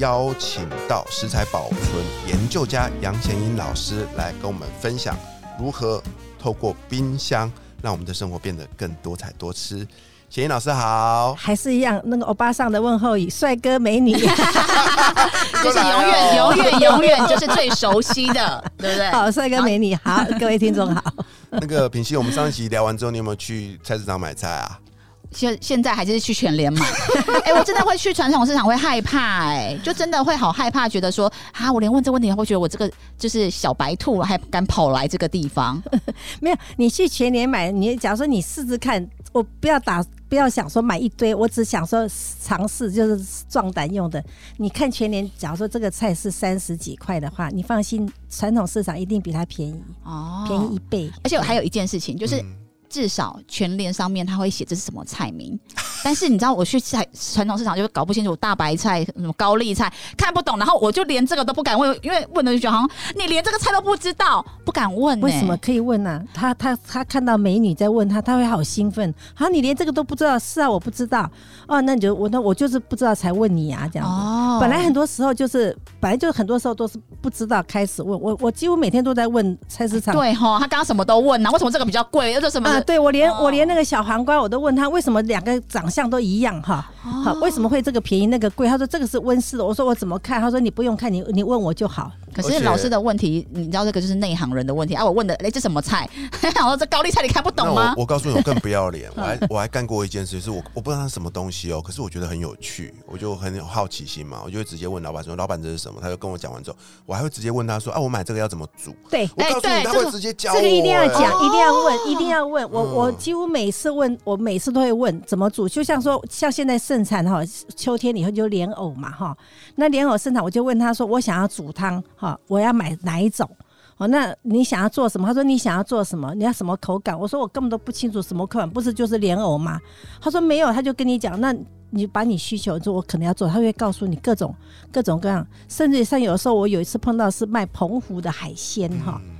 邀请到食材保存研究家杨贤英老师来跟我们分享如何透过冰箱让我们的生活变得更多彩多姿。贤英老师好，还是一样那个欧巴上的问候语，帅哥美女，就是永远、永远、永远就是最熟悉的，对不对？好，帅哥美女，好，各位听众好。那个平西，我们上一集聊完之后，你有没有去菜市场买菜啊？现现在还是去全联买，哎、我真的会去传统市场会害怕、哎，就真的会好害怕，觉得说啊，我连问这个问题，会觉得我这个就是小白兔，还敢跑来这个地方，没有，你去全年买，你假如说你试试看，我不要打，不要想说买一堆，我只想说尝试，就是壮胆用的。你看全年，假如说这个菜是三十几块的话，你放心，传统市场一定比它便宜，哦便宜一倍。而且我还有一件事情，就是嗯至少全联上面他会写这是什么菜名，但是你知道我去菜传统市场就搞不清楚大白菜什么高丽菜看不懂，然后我就连这个都不敢问，因为问了就觉得好像你连这个菜都不知道，不敢问、欸。为什么？可以问呢、他他他看到美女在问他，他会好兴奋。好，你连这个都不知道？是啊，我不知道。哦，那你就我那我就是不知道才问你啊，这样子。哦本来很多时候就是，本来就很多时候都是不知道开始问我，我几乎每天都在问菜市场。对哈，他刚刚什么都问啊，为什么这个比较贵？又是什么？啊，对我连、哦我连那个小黄瓜我都问他为什么两个长相都一样哈，好、为什么会这个便宜那个贵？他说这个是温室的，我说我怎么看？他说你不用看，你你问我就好。可是老师的问题，你知道这个就是内行人的问题啊！我问的，哎、这什么菜？然后这高丽菜你看不懂那吗我？我告诉你，我更不要脸，我还我还干过一件事，就是我我不知道它是什么东西哦，可是我觉得很有趣，我就很有好奇心嘛，我就会直接问老板说：“老板这是什么？”他就跟我讲完之后，我还会直接问他说：“啊，我买这个要怎么煮？”对，我告诉你，他会对这个直接教我。这个一定要哎讲，哦一定要问，一定要问。我嗯我几乎每次问，我每次都会问怎么煮。就像说，像现在盛产哈，秋天以后就莲藕嘛哈。那莲藕盛产，我就问他说，我想要煮汤哈，我要买哪一种？哦，那你想要做什么？他说你想要做什么？你要什么口感？我说我根本都不清楚什么口感，不是就是莲藕吗？他说没有，他就跟你讲，那你把你需求说我可能要做，他会告诉你各种各种各样，甚至像有时候我有一次碰到是卖澎湖的海鲜哈。嗯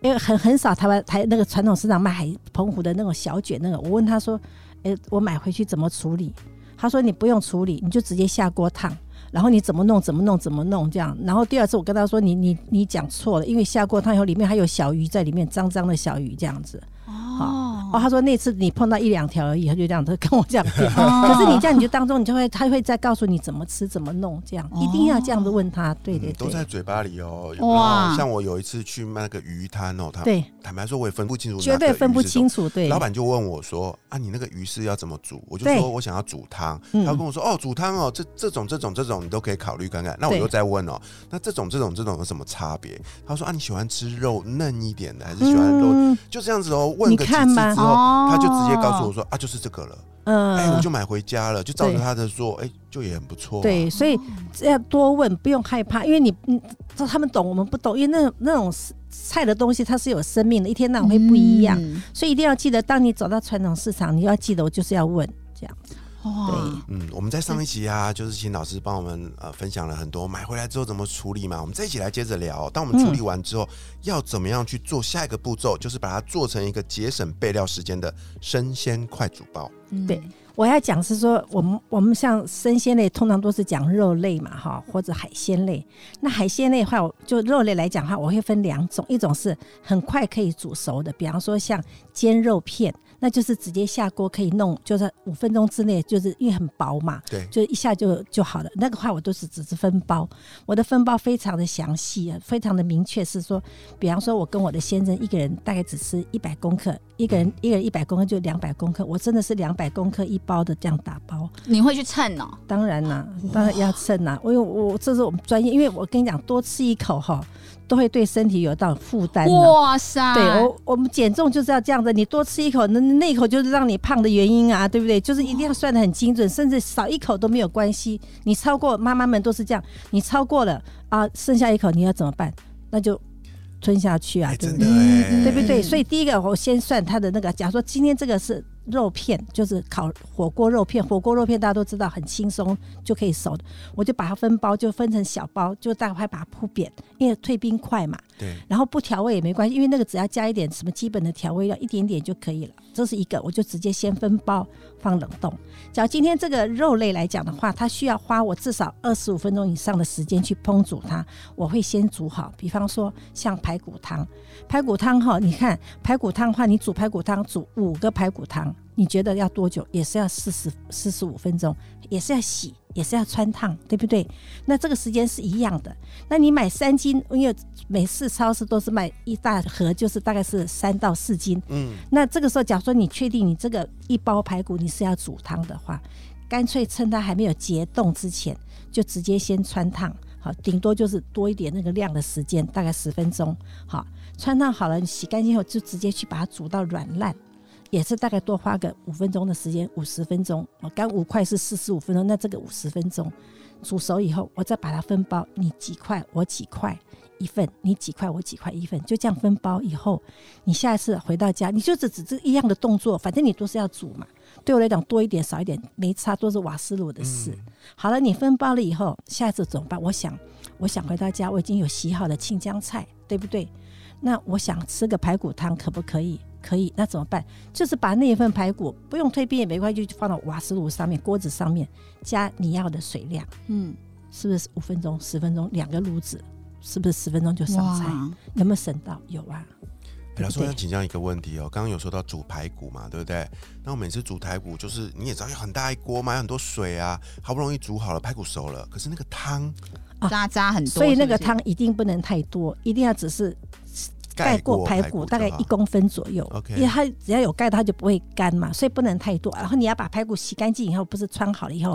因为很很少台湾台那个传统市场卖海澎湖的那种小卷那个，我问他说，诶，我买回去怎么处理？他说你不用处理，你就直接下锅烫，然后你怎么弄怎么弄怎么弄这样。然后第二次我跟他说，你你你讲错了，因为下锅汤以后里面还有小鱼在里面，脏脏的小鱼这样子。哦哦，他说那次你碰到一两条而已，他就这样子跟我这样讲。哦可是你这样你就当中你就会他会再告诉你怎么吃怎么弄，这样一定要这样子问他。对对嗯都在嘴巴里哦。哇哇！像我有一次去卖那个鱼摊哦，他对，坦白说我也分不清楚，绝对分不清。楚。对，老板就问我说：“啊，你那个鱼是要怎么煮？”我就说我想要煮汤，嗯他跟我说：“哦，煮汤哦，这这种这种这种你都可以考虑看看。”那我又再问哦，那这种这种这种有什么差别？他说：“啊，你喜欢吃肉嫩一点的，还是喜欢肉？”嗯就这样子哦，问你个几次看吧之后，哦他就直接告诉我说：“啊，就是这个了。”嗯哎，我就买回家了，就照着他的做，哎，就也很不错啊。对，所以要多问，不用害怕，因为你嗯，他们懂，我们不懂，因为那那种菜的东西它是有生命的，一天到晚会不一样，嗯所以一定要记得，当你走到传统市场，你要记得，我就是要问这样子。哇对嗯，我们在上一集啊，就是请老师帮我们呃分享了很多买回来之后怎么处理嘛。我们这一集来接着聊，当我们处理完之后，要怎么样去做下一个步骤，就是把它做成一个节省备料时间的生鲜快煮包。嗯对我要讲是说，我们我们像生鲜类，通常都是讲肉类嘛，哈，或者海鲜类。那海鲜类的话，我就肉类来讲的话，我会分两种，一种是很快可以煮熟的，比方说像煎肉片，那就是直接下锅可以弄，就是五分钟之内，就是因为很薄嘛，对，就一下就就好了。那个话我都是只是分包，我的分包非常的详细，非常的明确，是说，比方说我跟我的先生一个人大概只吃一百公克，一个人一个人一百公克就两百公克，我真的是两百公克一包的这样打包。你会去称哦？当然啦，当然要称啦，因为我这是我们专业，因为我跟你讲，多吃一口哈。都会对身体有到负担。哇塞！对我，我们减重就是要这样子，你多吃一口，那那一口就是让你胖的原因啊，对不对？就是一定要算的很精准，甚至少一口都没有关系。你超过妈妈们都是这样，你超过了啊，剩下一口你要怎么办？那就吞下去啊，对不对？对不对？所以第一个我先算它的那个，假如说今天这个是。肉片就是烤火锅肉片，火锅肉片大家都知道很轻松就可以熟的，我就把它分包，就分成小包，就大概把它铺扁，因为退冰快嘛。对。然后不调味也没关系，因为那个只要加一点什么基本的调味料，一点点就可以了。这是一个，我就直接先分包放冷冻。假如今天这个肉类来讲的话，它需要花我至少二十五分钟以上的时间去烹煮它，我会先煮好。比方说像排骨汤，排骨汤哈，你看排骨汤的话，你煮排骨汤煮五个排骨汤。你觉得要多久？也是要四十四十五分钟，也是要洗，也是要穿烫，对不对？那这个时间是一样的。那你买三斤，因为每次超市都是卖一大盒，就是大概是三到四斤。嗯。那这个时候，假如说你确定你这个一包排骨你是要煮汤的话，干脆趁它还没有结冻之前，就直接先穿烫。好，顶多就是多一点那个量的时间，大概十分钟。好，穿烫好了，你洗干净后就直接去把它煮到软烂。也是大概多花个五分钟的时间，五十分钟。我干五块是四十五分钟，那这个五十分钟煮熟以后，我再把它分包，你几块我几块一份，你几块我几块一份，就这样分包以后，你下一次回到家，你就只只这一样的动作，反正你都是要煮嘛。对我来讲，多一点少一点没差，都是瓦斯炉的事。好了，你分包了以后，下一次怎么办？我想，我想回到家，我已经有洗好的青江菜，对不对？那我想吃个排骨汤，可不可以？可以，那怎么办？就是把那一份排骨不用退冰也没关系，就放到瓦斯炉上面，锅子上面加你要的水量，嗯，是不是五分钟、十分钟两个炉子，是不是十分钟就上菜？有没有省到？有啊。老师，我想请教一个问题哦，刚刚有说到煮排骨嘛，对不对？那我每次煮排骨，就是你也知道有很大一锅嘛，有很多水啊，好不容易煮好了，排骨熟了，可是那个汤渣渣很多，所以那个汤一定不能太多，一定要只是。盖过排骨大概一公分左右，因为它只要有盖，它就不会干嘛，所以不能太多。然后你要把排骨洗干净以后，不是穿好了以后，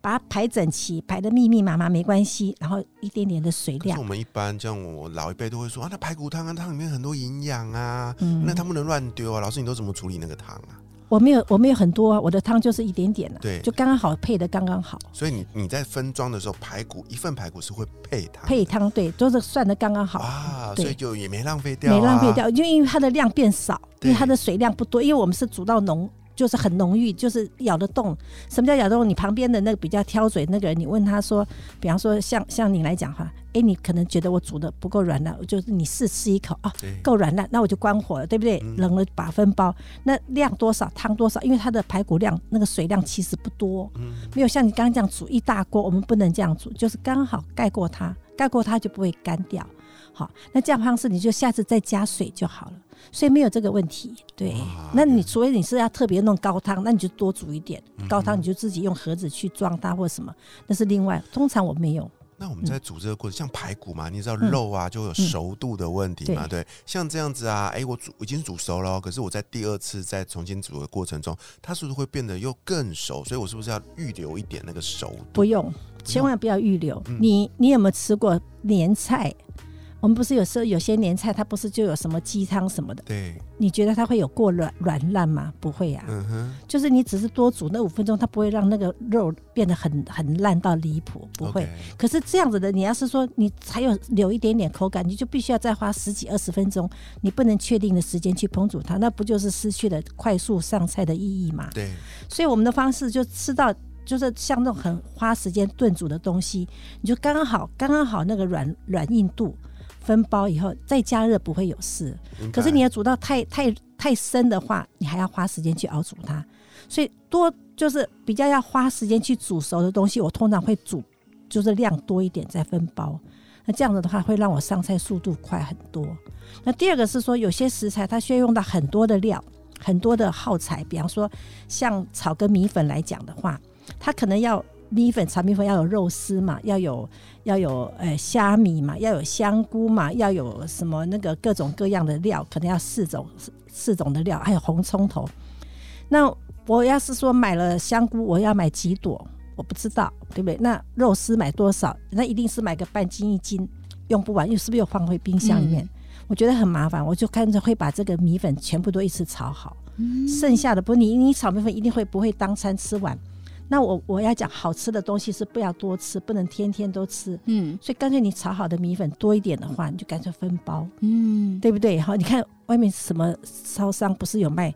把它排整齐，排的密密麻麻没关系。然后一点点的水量。我们一般像我老一辈都会说啊，那排骨汤啊，汤里面很多营养啊，那它不能乱丢啊。老师，你都怎么处理那个汤啊？我没有，我没有很多，啊我的汤就是一点点的，对，就刚刚好配的刚刚好。所以你你在分装的时候，排骨一份排骨是会配汤，配汤对，都是算的刚刚好。啊，所以就也没浪费掉，没浪费掉，就因为它的量变少，因为它的水量不多，因为我们是煮到浓。就是很浓郁，就是咬得动。什么叫咬得动？你旁边的那个比较挑嘴那个人，你问他说，比方说像像你来讲哈，哎，你可能觉得我煮的不够软烂，就是你试吃一口啊，够软烂，那我就关火了，对不对？冷了把分包，那量多少汤多少，因为它的排骨量那个水量其实不多，没有像你刚刚这样煮一大锅，我们不能这样煮，就是刚好盖过它，盖过它就不会干掉。好，那这样方式你就下次再加水就好了。所以没有这个问题，对。那你除非你是要特别弄高汤，那你就多煮一点高汤，你就自己用盒子去装它或什么，那是另外。通常我没有。那我们在煮这个过程，像排骨嘛，你知道肉啊就有熟度的问题嘛，对。像这样子啊，哎，我煮已经煮熟了，可是我在第二次再重新煮的过程中，它是不是会变得又更熟？所以我是不是要预留一点那个熟？不用，千万不要预留。你你有没有吃过年菜？我们不是有时候有些年菜，它不是就有什么鸡汤什么的？对，你觉得它会有过软软烂吗？不会呀。嗯哼，就是你只是多煮那五分钟，它不会让那个肉变得很很烂到离谱，不会。可是这样子的，你要是说你还有留一点点口感，你就必须要再花十几二十分钟，你不能确定的时间去烹煮它，那不就是失去了快速上菜的意义吗？对。所以我们的方式就吃到，就是像那种很花时间炖煮的东西，你就刚刚好，刚刚好那个软软硬度。分包以后再加热不会有事，可是你要煮到太太太深的话，你还要花时间去熬煮它。所以多就是比较要花时间去煮熟的东西，我通常会煮就是量多一点再分包。那这样子的话会让我上菜速度快很多。那第二个是说有些食材它需要用到很多的料，很多的耗材，比方说像炒个米粉来讲的话，它可能要米粉炒米粉要有肉丝嘛，要有要有呃虾米嘛，要有香菇嘛，要有什么那个各种各样的料，可能要四种四四种的料，还有红葱头。那我要是说买了香菇，我要买几朵，我不知道，对不对？那肉丝买多少？那一定是买个半斤一斤，用不完又是不是又放回冰箱里面？我觉得很麻烦，我就看着会把这个米粉全部都一次炒好，剩下的不你你炒米粉一定会不会当餐吃完？那我我要讲好吃的东西是不要多吃，不能天天都吃，嗯。所以干脆你炒好的米粉多一点的话，你就干脆分包，嗯，对不对？好，你看外面什么烧商不是有卖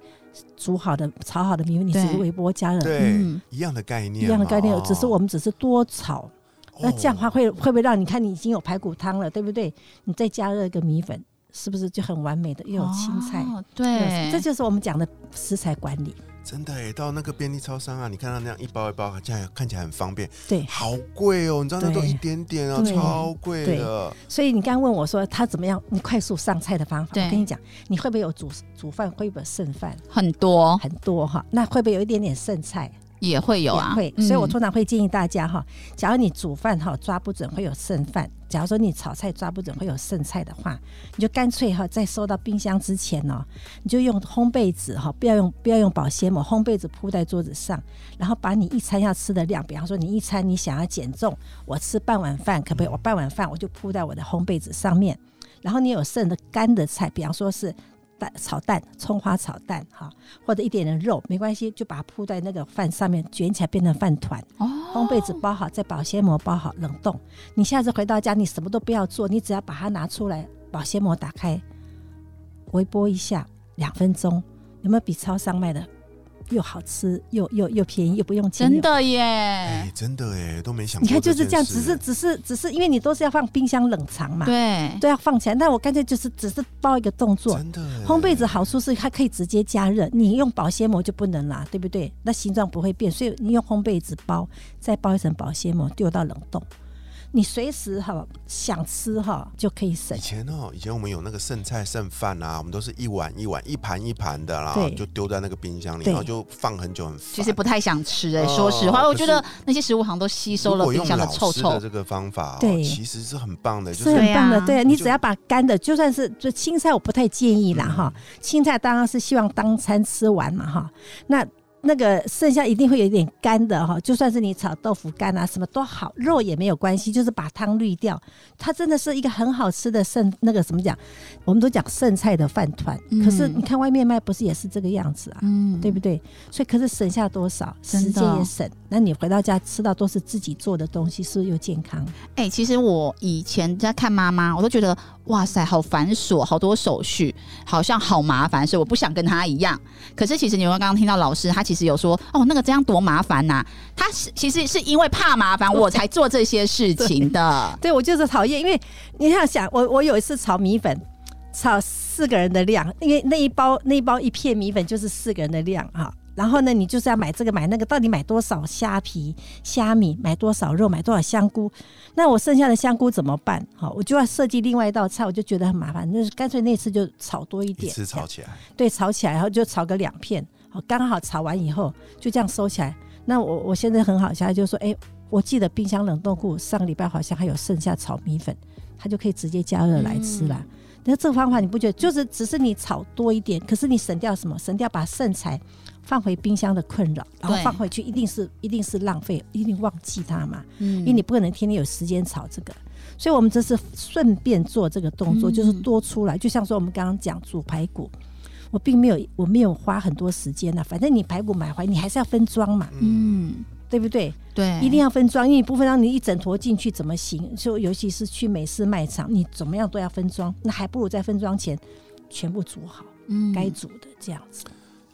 煮好的、炒好的米粉，你只是微波加热，对嗯，一样的概念，一样的概念哦，只是我们只是多炒。那这样的话哦会会不会让你看你已经有排骨汤了，对不对？你再加热一个米粉，是不是就很完美的又有青菜？哦对，这就是我们讲的食材管理。真的哎，到那个便利超商啊，你看到那样一包一包，这样看起来很方便，对，好贵哦，你知道那都一点点哦，超贵的。所以你刚刚问我说他怎么样，你快速上菜的方法，我跟你讲，你会不会有煮煮饭，会不会剩饭？很多很多哈，那会不会有一点点剩菜？也会有啊，会，嗯所以我通常会建议大家哈，假如你煮饭哈抓不准会有剩饭，假如说你炒菜抓不准会有剩菜的话，你就干脆哈在收到冰箱之前哦，你就用烘焙纸哈，不要用不要用保鲜膜，烘焙纸铺在桌子上，然后把你一餐要吃的量，比方说你一餐你想要减重，我吃半碗饭可不可以？我半碗饭我就铺在我的烘焙纸上面，然后你有剩的干的菜，比方说是。蛋炒蛋，葱花炒蛋哈，或者一点点肉没关系，就把它铺在那个饭上面，卷起来变成饭团。哦，烘焙纸包好，再保鲜膜包好，冷冻。你下次回到家，你什么都不要做，你只要把它拿出来，保鲜膜打开，微波一下，两分钟，有没有比超商卖的又好吃又又又便宜又不用钱？真。的哎耶，，真的哎，都没想过。你看就是这样，只是只是只是，因为你都是要放冰箱冷藏嘛，对，都要放起来。那我干脆就是只是包一个动作，真的哎烘焙纸好处是它可以直接加热，你用保鲜膜就不能啦，对不对？那形状不会变，所以你用烘焙纸包，再包一层保鲜膜，丢到冷冻，你随时哈想吃哈就可以省以。前哦，以前我们有那个剩菜剩饭啊，我们都是一碗一碗、一盘一盘的啦对，就丢在那个冰箱里，然后就放很久，很。其实不太想吃哎，哦说实话，可我觉得那些食物好像都吸收了冰箱用老臭臭师的。这个方法哦，对其实是很棒的，就是是很棒的，对啊你只要把干的，就算是就青菜，我不太建议啦嗯哈。青菜当然是希望当餐吃完嘛哈。那那个剩下一定会有一点干的哈，就算是你炒豆腐干啊，什么都好，肉也没有关系，就是把汤滤掉。它真的是一个很好吃的剩那个什么讲？我们都讲剩菜的饭团，嗯可是你看外面卖不是也是这个样子啊？嗯，对不对？所以可是省下多少时间也省，那你回到家吃到都是自己做的东西，是不是又健康？哎、其实我以前在看妈妈，我都觉得哇塞，好繁琐，好多手续，好像好麻烦，所以我不想跟他一样。可是其实你们刚刚听到老师，他其实有说，哦，那个这样多麻烦呐、他是其实是因为怕麻烦，我才做这些事情的。对我就是讨厌，因为你要想，我我有一次炒米粉，炒四个人的量，因为那一包那一包一片米粉就是四个人的量哈。然后呢，你就是要买这个买那个，到底买多少虾皮、虾米，买多少肉，买多少香菇？那我剩下的香菇怎么办？好，我就要设计另外一道菜，我就觉得很麻烦，那干脆那次就炒多一一点，次炒起来，对，炒起来，然后就炒个两片，好，刚好炒完以后就这样收起来。那我我现在很好笑，就是说，哎、我记得冰箱冷冻库上个礼拜好像还有剩下炒米粉，它就可以直接加热来吃啦。那、这个方法你不觉得就是只是你炒多一点，可是你省掉什么？省掉把剩菜放回冰箱的困扰，然后放回去一定是一定是浪费，一定忘记它嘛。嗯因为你不可能天天有时间炒这个，所以我们这次顺便做这个动作，嗯就是多出来。就像说我们刚刚讲煮排骨，我并没有我没有花很多时间呐、反正你排骨买回来，你还是要分装嘛，嗯，对不对？对，一定要分装，因为你不分装，你一整坨进去怎么行？就尤其是去美式卖场，你怎么样都要分装，那还不如在分装前全部煮好，嗯该煮的这样子。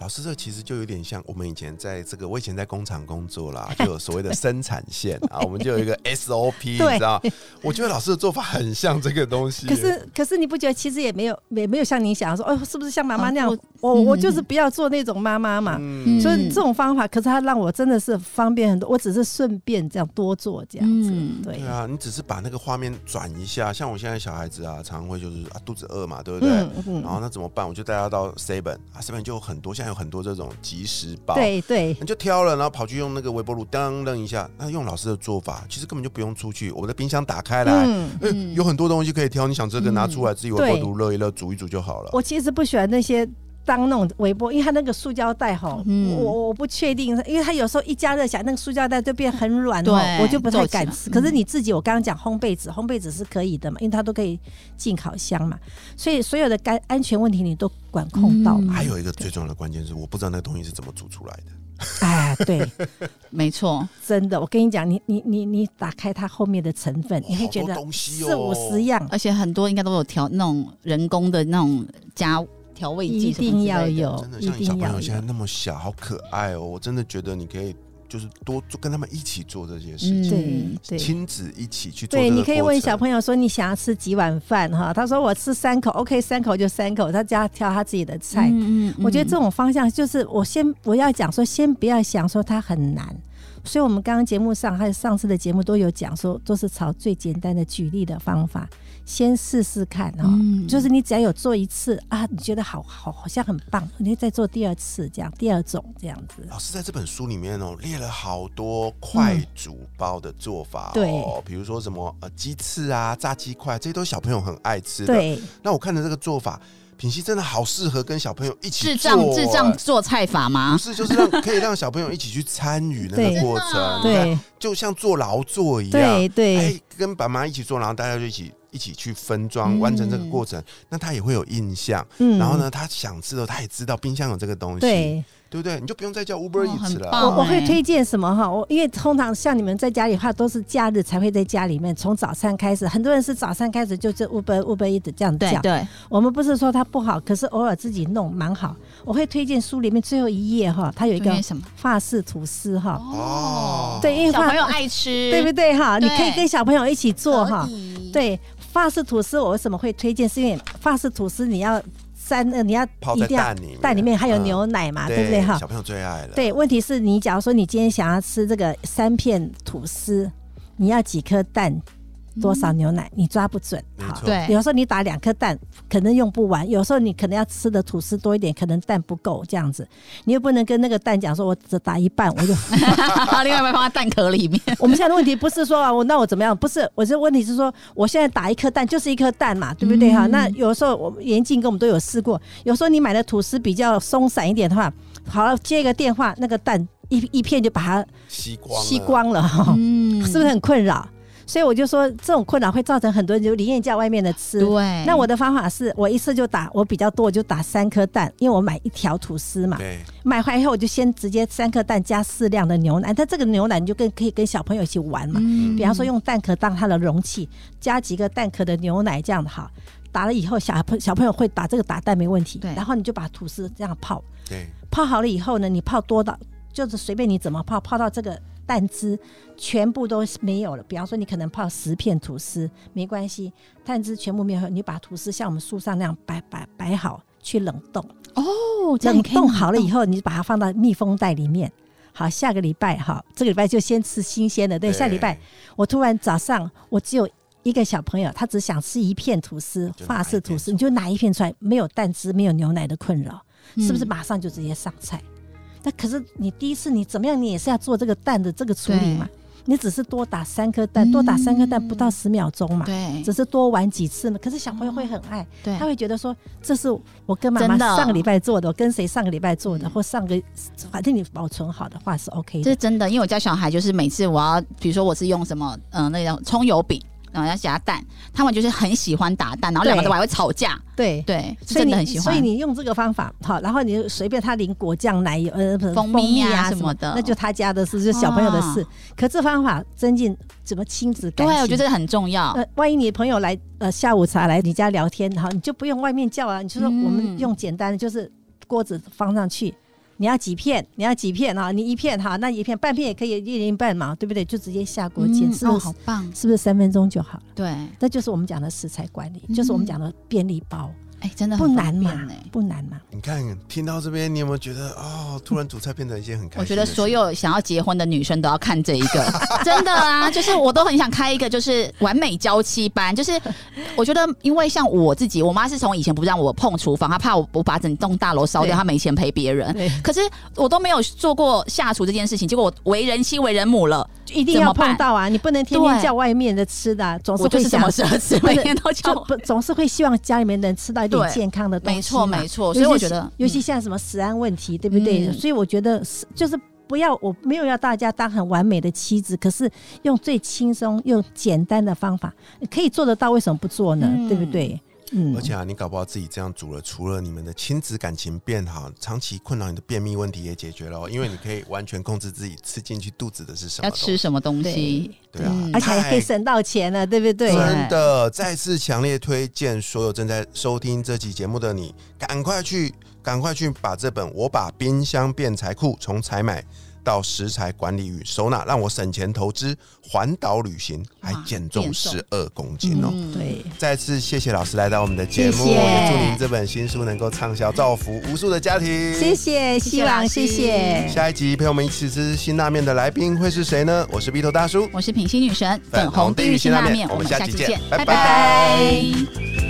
老师，这其实就有点像我们以前在这个，我以前在工厂工作啦，就有所谓的 生产线啊，我们就有一个 SOP，你知道？我觉得老师的做法很像这个东西。可是可是你不觉得其实也没有也没有像你想的说，哦，是不是像妈妈那样？哦我嗯我就是不要做那种妈妈嘛。嗯，所以这种方法，可是它让我真的是方便很多。我只是顺便这样多做这样子，嗯对对啊，你只是把那个画面转一下，像我现在小孩子啊，常常会就是啊肚子饿嘛，对不对？嗯嗯然后那怎么办？我就带他到 Seven 啊，Seven 就有很多，现在有很多这种即时包，，对对你就挑了，然后跑去用那个微波炉当扔一下。那用老师的做法，其实根本就不用出去，我们的冰箱打开来，嗯。哎、有很多东西可以挑，你想这个拿出来，自己微波炉热一热，煮一煮就好了。我其实不喜欢那些当那种微波，因为它那个塑胶袋哈，嗯。我我不确定，因为它有时候一加热起来，那个塑胶袋就变很软对，我就不太敢吃。可是你自己，我刚刚讲烘焙纸，烘焙纸是可以的嘛，因为它都可以进烤箱嘛，所以所有的干安全问题你都管控到嘛。还有一个最重要的关键是，我不知道那个东西是怎么煮出来的。哎，对，没错，真的，我跟你讲，你你你你打开它后面的成分，你会觉得四五十样，而且很多应该都有调那种人工的那种加调味剂一定要有真的，像你小朋友现在。那么小，好可爱哦！我真的觉得你可以就是多做跟他们一起做这些事嗯情，对对亲子一起去做。对，你可以问小，朋友说你想要吃几碗饭哈？他说我吃三口，OK，三口就三口，他家挑他自己的菜。嗯嗯我觉得这种方向就是我先我要讲说，先不要想说它很难。所以，我们刚刚节目上还有上次的节目都有讲说，都是朝最简单的举例的方法，先试试看哈。嗯就是你只要有做一次啊，你觉得好好好像很棒，你就再做第二次，这样第二种这样子。老师在这本书里面哦，列了好多快煮包的做法哦，对比如说什么呃鸡翅啊、炸鸡块，这些都是小朋友很爱吃的。对，那我看的这个做法，品熙真的好适合跟小朋友一起智做障智障哎做菜法吗不？是，就是让可以让小朋友一起去参与那对个过程，你看对，就像做劳作一样，对，对，哎，跟爸妈一起做，然后大家就一起一起去分装，嗯完成这个过程，那他也会有印象。嗯然后？呢，他想吃的，他也知道冰箱有这个东西，对，对不对？你就不用再叫 Uber 哦 Eats 了。我我会哎推荐什么哈？我因为通常像你们在家里的话，都是假日才会在家里面，从早餐开始，很多人是早餐开始就是 Uber Uber Eat 这样叫。对对，我们不是说它不好，可是偶尔自己弄蛮好。我会推荐书里面最后一页哈，它有一个什么？法式吐司哈，哦对，因为小朋友爱吃，对不对哈？你可以跟小朋友一起做哈对，法式吐司我为什么会推荐？是因为法式吐司你要三呃，你要泡一定要在蛋里面，蛋里面还有嗯牛奶嘛，对不对哈？小朋友最爱了。对，问题是你假如说你今天想要吃这个三片吐司，你要几颗蛋，多少牛奶，你抓不准。好，对有时候你打两颗蛋，可能用不完；有时候你可能要吃的吐司多一点，可能蛋不够这样子。你又不能跟那个蛋讲说，我只打一半，我就。另外一半放在蛋壳里面，我们现在的问题不是说啊，我那我怎么样？不是，我这问题是说，我现在打一颗蛋就是一颗蛋嘛，对不对哈？嗯那有时候我严禁跟我们都有试过，有时候你买的吐司比较松散一点的话，好了，接一个电话，那个蛋一一片就把它吸光了吸，光了哈，嗯是不是很困扰？所以我就说，这种困扰会造成很多人就宁愿叫外面的吃。对，那我的方法是我一次就打，我比较多，我就打三颗蛋，因为我买一条吐司嘛，对，买回来以后我就先直接三颗蛋加适量的牛奶，但这个牛奶你就跟可以跟小朋友一起玩嘛，嗯。比方说用蛋壳当它的容器，加几个蛋壳的牛奶这样好。打了以后，小朋小朋友会打这个打蛋没问题，对。然后你就把吐司这样泡，对，泡好了以后呢，你泡多到就是随便你怎么泡，泡到这个蛋汁全部都没有了。比方说你可能泡十片吐司，没关系，蛋汁全部没有，你把吐司像我们树上那样摆摆摆好，去冷冻。哦，这样冷冻好了以后，你就把它放到密封袋里面。好，下个礼拜哈，这个礼拜就先吃新鲜的。对，对下礼拜我突然早上我只有一个小朋友，他只想吃一片吐司，法式吐司，你就拿一片出来，没有蛋汁，没有牛奶的困扰，嗯是不是马上就直接上菜？那可是你第一次你怎么样，你也是要做这个蛋的这个处理嘛？你只是多打三颗蛋，多打三颗蛋不到十秒钟嘛，对只是多玩几次嘛。可是小朋友会很爱，对他会觉得说这是我跟妈妈上个礼拜做的，我跟谁上个礼拜做的，嗯或上个反正你保存好的话是 OK 的。这是真的，因为我家小孩就是每次我要，比如说我是用什么，嗯、那种葱油饼，然后要夹蛋，他们就是很喜欢打蛋，然后两个对都还会吵架，对。对，是所以你真的很喜欢。所以你用这个方法好，然后你随便他淋果酱、奶油、呃，蜂蜜啊啊什么的那就他家的事，就是小朋友的事啊。可这方法增进怎么亲子感情？对，我觉得这很重要。呃，万一你的朋友来呃下午茶来你家聊天，好，你就不用外面叫啊，你就说嗯我们用简单的，就是锅子放上去，你要几片？你要几片哈？你一片哈，那一片半片也可以，一人一半嘛，对不对？就直接下锅煎，是不是？好棒，是不是三分钟就好了？对，这就是我们讲的食材管理，嗯就是我们讲的便利包，哎，真的不很难嘛哎。，不难嘛。你看，听到这边，你有没有觉得哦，突然煮菜变成一件很开心？我觉得所有想要结婚的女生都要看这一个，真的啊，就是我都很想开一个就是完美娇妻班，就是我觉得因为像我自己，我妈是从以前不让我碰厨房，她怕我我把整栋大楼烧掉，她没钱陪别人。可是我都没有做过下厨这件事情，结果我为人妻为人母了，一定要碰到啊！你不能天天对叫外面的吃的啊，总是会想 每天都叫总是会希望家里面能吃到一点健康的东西没错没错，所以我觉得，尤其嗯像什么食安问题，对不对？嗯所以我觉得是就是不要，我没有要大家当很完美的妻子，可是用最轻松用简单的方法，可以做得到，为什么不做呢？嗯对不对？嗯。而且啊，你搞不好自己这样煮了，除了你们的亲子感情变好，长期困扰你的便秘问题也解决了哦，因为你可以完全控制自己吃进去肚子的是什么要。吃什么东西，对。啊。嗯，而且还可以省到钱了，对不对？真的，再次强烈推荐所有正在收听这期节目的你，赶快去，赶快去把这本《我把冰箱变财库：从采买到食材管理与收纳，让我省钱投资环岛旅行，还哇减重十二公斤哦！嗯，对，再次谢谢老师来到我们的节目，谢谢也祝您这本新书能够畅销，造福无数的家庭。谢谢，希望老谢谢。下一集陪我们一起吃辛拉面的来宾会是谁呢？我是鼻头大叔，我是品心女神，粉红地狱辛拉面我们下期见下期见，拜拜拜拜